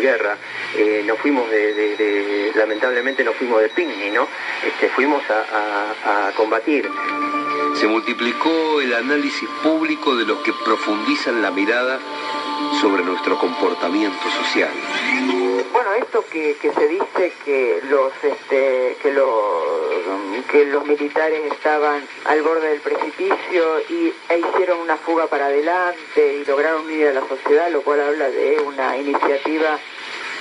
guerra, eh, no fuimos de, lamentablemente no fuimos de picnic, ¿no? Este, fuimos a combatir. Se multiplicó el análisis público de los que profundizan la mirada sobre nuestro comportamiento social. Bueno, esto que, se dice que los este, que los que los militares estaban al borde del precipicio y e hicieron una fuga para adelante y lograron unir a la sociedad, lo cual habla de una iniciativa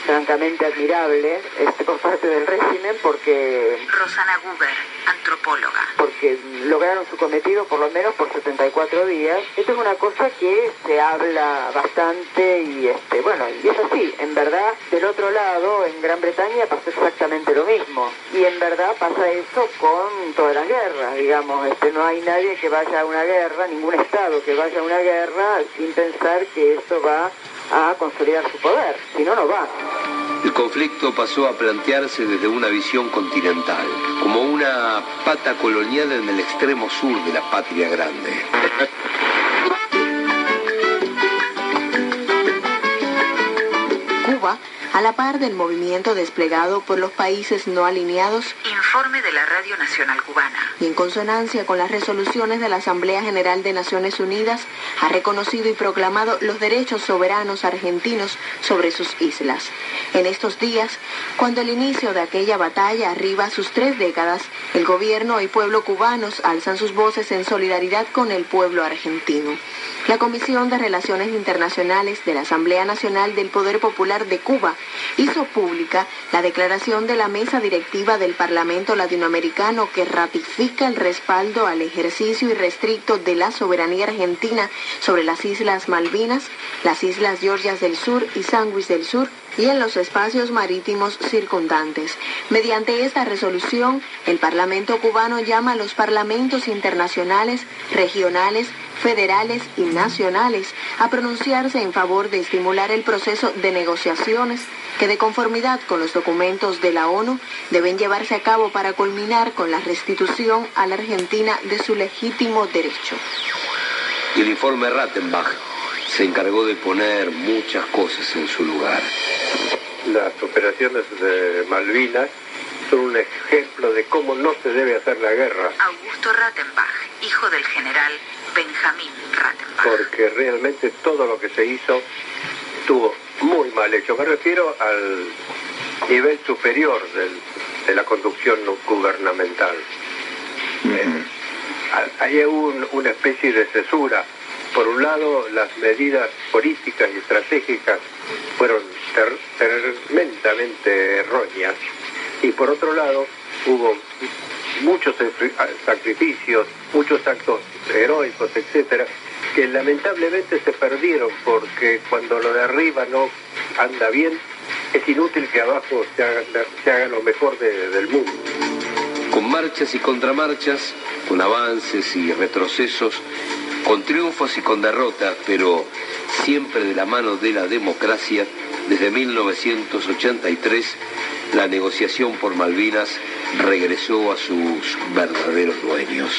francamente admirable este, por parte del régimen porque... Rosana Guber, antropóloga. Porque lograron su cometido por lo menos por 74 días. Esto es una cosa que se habla bastante y este bueno, y es así. En verdad, del otro lado, en Gran Bretaña pasó exactamente lo mismo. Y en verdad pasa eso con todas las guerras, digamos. Este, no hay nadie que vaya a una guerra, ningún Estado que vaya a una guerra sin pensar que eso va a consolidar su poder, si no, no va. El conflicto pasó a plantearse desde una visión continental, como una pata colonial en el extremo sur de la patria grande. a la par del movimiento desplegado por los países no alineados. Informe de la Radio Nacional Cubana. Y en consonancia con las resoluciones de la Asamblea General de Naciones Unidas, ha reconocido y proclamado los derechos soberanos argentinos sobre sus islas. En estos días, cuando el inicio de aquella batalla arriba sus tres décadas, el gobierno y pueblo cubanos alzan sus voces en solidaridad con el pueblo argentino. La Comisión de Relaciones Internacionales de la Asamblea Nacional del Poder Popular de Cuba hizo pública la declaración de la mesa directiva del Parlamento Latinoamericano que ratifica el respaldo al ejercicio irrestricto de la soberanía argentina sobre las Islas Malvinas, las Islas Georgias del Sur y Sandwich del Sur y en los espacios marítimos circundantes. Mediante esta resolución, el Parlamento cubano llama a los parlamentos internacionales, regionales, federales y nacionales a pronunciarse en favor de estimular el proceso de negociaciones que de conformidad con los documentos de la ONU deben llevarse a cabo para culminar con la restitución a la Argentina de su legítimo derecho. El informe Rattenbach se encargó de poner muchas cosas en su lugar. Las operaciones de Malvinas son un ejemplo de cómo no se debe hacer la guerra. Augusto Rattenbach, hijo del general Benjamín Rattenbach. Porque realmente todo lo que se hizo estuvo muy mal hecho. Me refiero al nivel superior de la conducción gubernamental. Eh, hay una especie de cesura. Por un lado, las medidas políticas y estratégicas fueron tremendamente erróneas. Y por otro lado, hubo muchos sacrificios, muchos actos heroicos, etcétera, que lamentablemente se perdieron porque cuando lo de arriba no anda bien, es inútil que abajo se haga, lo mejor del mundo. Con marchas y contramarchas, con avances y retrocesos, con triunfos y con derrotas, pero siempre de la mano de la democracia, desde 1983 la negociación por Malvinas regresó a sus verdaderos dueños.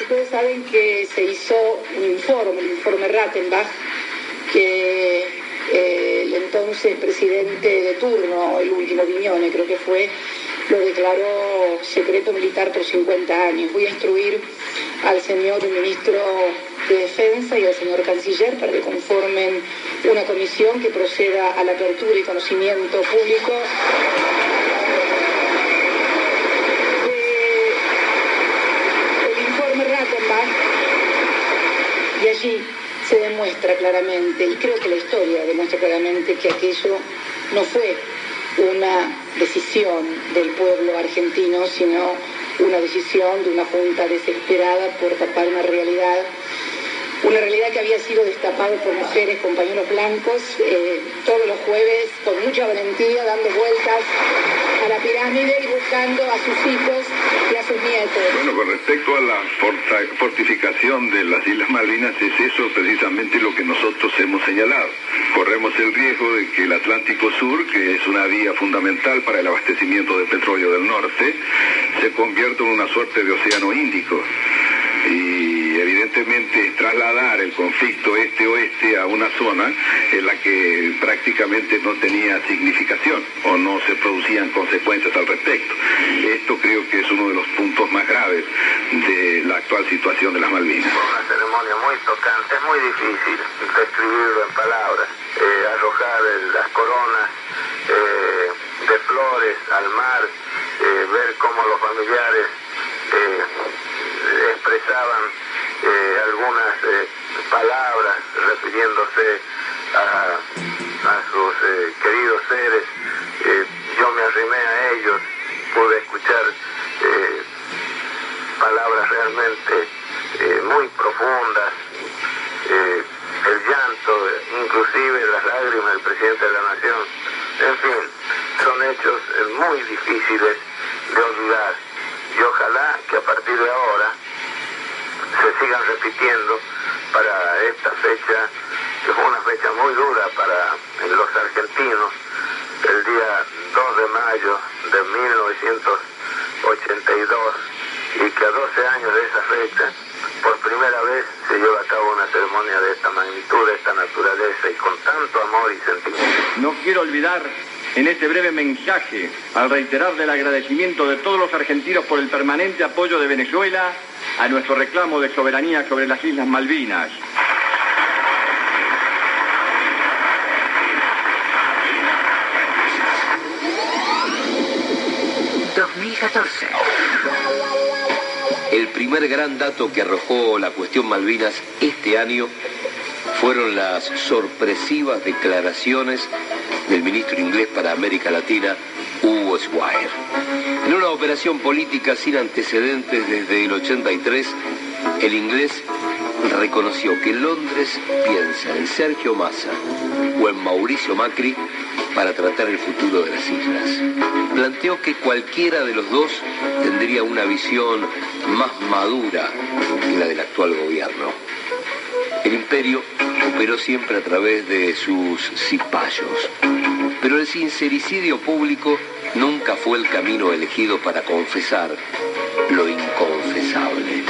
Ustedes saben que se hizo un informe, el informe Rattenbach, que eh, el entonces presidente de turno, el último Viñone creo que fue, lo declaró secreto militar por 50 años. Voy a instruir al señor ministro de Defensa y al señor canciller para que conformen una comisión que proceda a la apertura y conocimiento público. Y allí se demuestra claramente, y creo que la historia demuestra claramente que aquello no fue una decisión del pueblo argentino, sino una decisión de una junta desesperada por tapar una realidad una realidad que había sido destapada por mujeres, compañeros blancos, eh, todos los jueves con mucha valentía, dando vueltas a la pirámide y buscando a sus hijos y a sus nietos. Bueno, con respecto a la fortificación de las Islas Malvinas, es eso precisamente lo que nosotros hemos señalado. Corremos el riesgo de que el Atlántico Sur, que es una vía fundamental para el abastecimiento de petróleo del norte, se convierta en una suerte de océano Índico. Conflicto este-oeste a una zona en la que prácticamente no tenía significación o no se producían consecuencias al respecto. Esto creo que es uno de los puntos más graves de la actual situación de las Malvinas. Una ceremonia muy tocante, es muy difícil describirlo en palabras, eh, arrojar las coronas eh, de flores al mar, eh, ver cómo los familiares expresaban algunas palabras refiriéndose a, sus queridos seres. yo me arrimé a ellos, pude escuchar palabras realmente muy profundas, el llanto, inclusive las lágrimas del presidente de la nación. En fin, son hechos muy difíciles de olvidar y ojalá que a partir de ahora se sigan repitiendo para esta fecha, que fue una fecha muy dura para los argentinos, el día 2 de mayo de 1982, y que a 12 años de esa fecha, por primera vez se lleva a cabo una ceremonia de esta magnitud, de esta naturaleza y con tanto amor y sentimiento. No quiero olvidar en este breve mensaje, al reiterarle el agradecimiento de todos los argentinos por el permanente apoyo de Venezuela a nuestro reclamo de soberanía sobre las Islas Malvinas. ...2014... El primer gran dato que arrojó la cuestión Malvinas este año fueron las sorpresivas declaraciones del ministro inglés para América Latina, Hugo Swire. Operación política sin antecedentes desde el 83, el inglés reconoció que Londres piensa en Sergio Massa o en Mauricio Macri para tratar el futuro de las islas. Planteó que cualquiera de los dos tendría una visión más madura que la del actual gobierno. El imperio operó siempre a través de sus cipayos, pero el sincericidio público nunca fue el camino elegido para confesar lo inconfesable.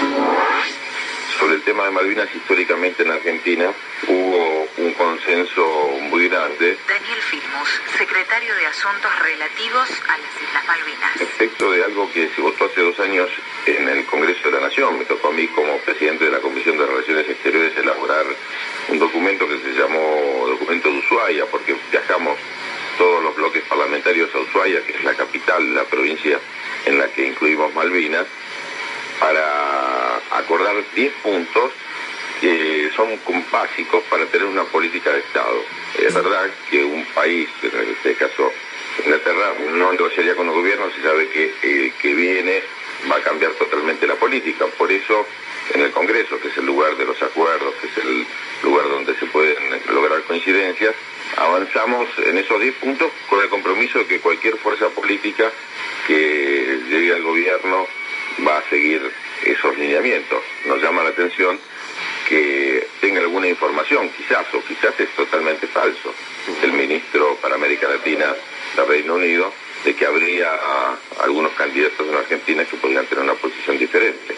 Sobre el tema de Malvinas, históricamente en Argentina hubo un consenso muy grande. Daniel Filmus, secretario de Asuntos Relativos a las Islas Malvinas. Respecto de algo que se votó hace dos años en el Congreso de la Nación, me tocó a mí como presidente de la Comisión de Relaciones Exteriores elaborar un documento que se llamó documento de Ushuaia, porque viajamos todos los bloques parlamentarios a Ushuaia, que es la capital de la provincia en la que incluimos Malvinas, para acordar 10 puntos que son básicos para tener una política de Estado. Es verdad que un país, en este caso Inglaterra, no negociaría con el gobierno si sabe que el que viene va a cambiar totalmente la política. Por eso, en el Congreso, que es el lugar de los acuerdos, que es el lugar donde se pueden lograr coincidencias, avanzamos en esos 10 puntos con el compromiso de que cualquier fuerza política que llegue al gobierno va a seguir esos lineamientos. Nos llama la atención que tenga alguna información, quizás, o quizás es totalmente falso, el ministro para América Latina del Reino Unido, de que habría algunos candidatos en Argentina que podrían tener una posición diferente.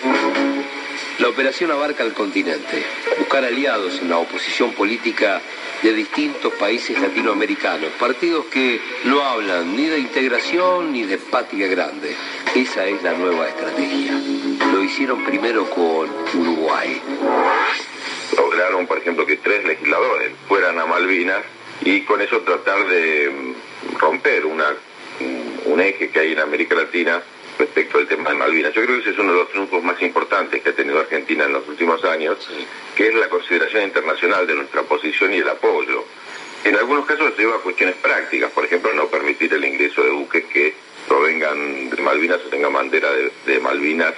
La operación abarca el continente, buscar aliados en la oposición política de distintos países latinoamericanos, partidos que no hablan ni de integración ni de patria grande. Esa es la nueva estrategia. Lo hicieron primero con Uruguay. Lograron, por ejemplo, que tres legisladores fueran a Malvinas y con eso tratar de romper una, un eje que hay en América Latina respecto al tema de Malvinas. Yo creo que ese es uno de los triunfos más importantes que ha tenido Argentina en los últimos años, que es la consideración internacional de nuestra posición y el apoyo. En algunos casos se lleva a cuestiones prácticas, por ejemplo, no permitir el ingreso de buques que provengan de Malvinas o tengan bandera de, Malvinas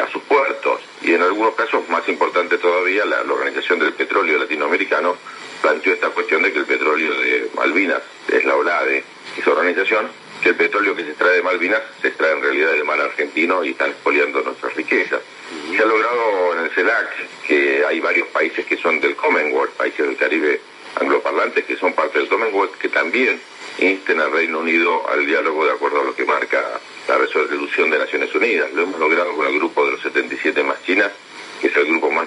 a sus puertos. Y en algunos casos, más importante todavía, la, la Organización del Petróleo Latinoamericano planteó esta cuestión de que el petróleo de Malvinas es la OLADE, esa organización, que el petróleo que se extrae de Malvinas se extrae en realidad del mar argentino y están expoliando nuestras riquezas. Se ha logrado en el CELAC que hay varios países que son del Commonwealth, países del Caribe angloparlantes que son parte del Commonwealth, que también insten al Reino Unido al diálogo de acuerdo a lo que marca la resolución de Naciones Unidas. Lo hemos logrado con el grupo de los 77 más China, que es el grupo más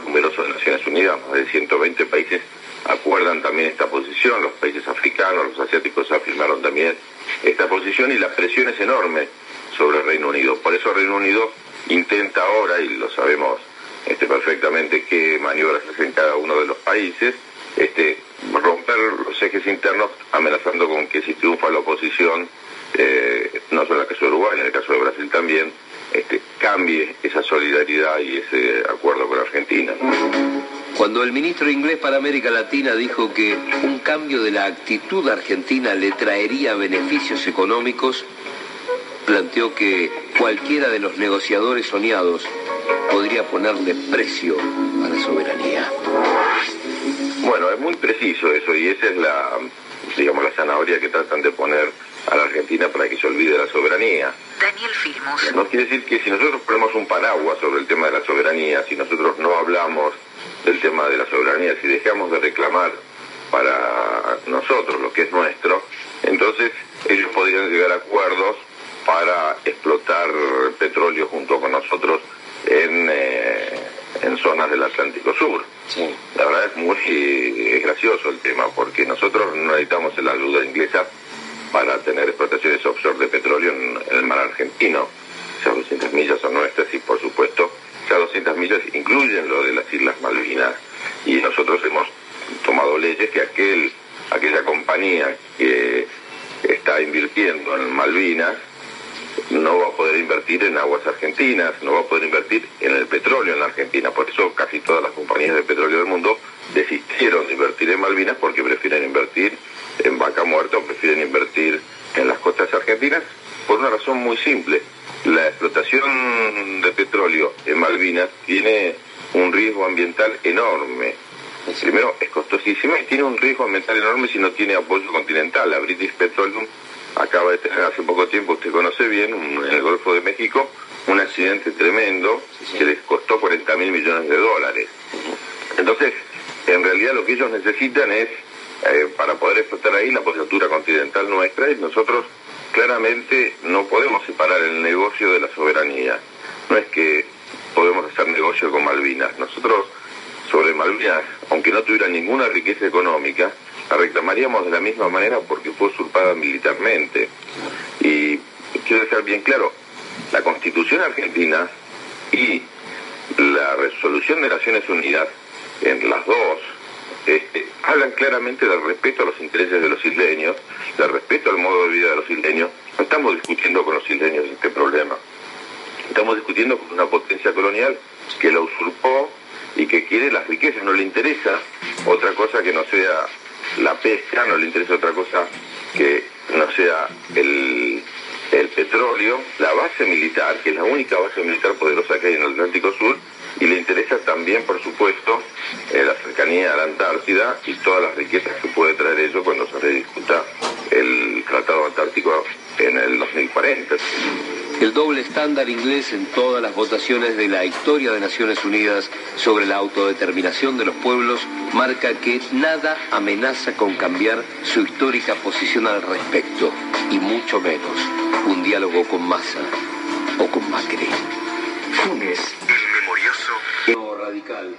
Unidas, más de 120 países acuerdan también esta posición, los países africanos, los asiáticos afirmaron también esta posición y la presión es enorme sobre el Reino Unido. Por eso el Reino Unido intenta ahora, y lo sabemos este, perfectamente, qué maniobras hacen cada uno de los países, este, romper los ejes internos amenazando con que si triunfa la oposición, eh, no solo en el caso de Uruguay, en el caso de Brasil también, este, cambie esa solidaridad y ese acuerdo con Argentina. Cuando el ministro inglés para América Latina dijo que un cambio de la actitud argentina le traería beneficios económicos, planteó que cualquiera de los negociadores soñados podría ponerle precio a la soberanía. Bueno, es muy preciso eso y esa es la, digamos, la zanahoria que tratan de poner a la Argentina para que se olvide la soberanía. Daniel Filmos. No quiere decir que si nosotros ponemos un paraguas sobre el tema de la soberanía, si nosotros no hablamos del tema de la soberanía, si dejamos de reclamar para nosotros lo que es nuestro, entonces ellos podrían llegar a acuerdos para explotar petróleo junto con nosotros en, eh, en zonas del Atlántico Sur. La verdad es muy gracioso el tema, porque nosotros no necesitamos la ayuda inglesa para tener explotaciones offshore de petróleo en, el mar argentino. Esas 200 millas son nuestras y por supuesto esas 200 millas incluyen lo de las Islas Malvinas. Y nosotros hemos tomado leyes que aquel, aquella compañía que está en Malvinas no va a poder invertir en aguas argentinas, no va a poder invertir en el petróleo en la Argentina. Por eso casi todas las compañías de petróleo del mundo desistieron de invertir en Malvinas porque prefieren invertir en vaca muerta o prefieren invertir en las costas argentinas por una razón muy simple. La explotación de petróleo en Malvinas tiene un riesgo ambiental enorme. Primero, es costosísima y tiene un riesgo ambiental enorme si no tiene apoyo continental. La British Petroleum acaba de tener hace poco tiempo, usted conoce bien, en el Golfo de México, un accidente tremendo que les costó 40 mil millones de dólares. Entonces, en realidad lo que ellos necesitan es, eh, para poder explotar ahí, la postura continental nuestra y nosotros claramente no podemos separar el negocio de la soberanía. No es que podemos hacer negocio con Malvinas. Nosotros sobre Malvinas, aunque no tuviera ninguna riqueza económica, la reclamaríamos de la misma manera porque fue usurpada militarmente. Y quiero dejar bien claro, la Constitución argentina y la resolución de Naciones Unidas, en las dos, este, hablan claramente del respeto a los intereses de los isleños, del respeto al modo de vida de los isleños. No estamos discutiendo con los isleños este problema. Estamos discutiendo con una potencia colonial que la usurpó y que quiere las riquezas, no le interesa otra cosa que no sea la pesca, no le interesa otra cosa que no sea el, el petróleo, la base militar, que es la única base militar poderosa que hay en el Atlántico Sur, y le interesa también, por supuesto, eh, la cercanía a la Antártida y todas las riquezas que puede traer eso cuando se rediscuta el Tratado Antártico en el 2040. El doble estándar inglés en todas las votaciones de la historia de Naciones Unidas sobre la autodeterminación de los pueblos marca que nada amenaza con cambiar su histórica posición al respecto, y mucho menos un diálogo con Massa o con Macri. Funes, el memorioso. radical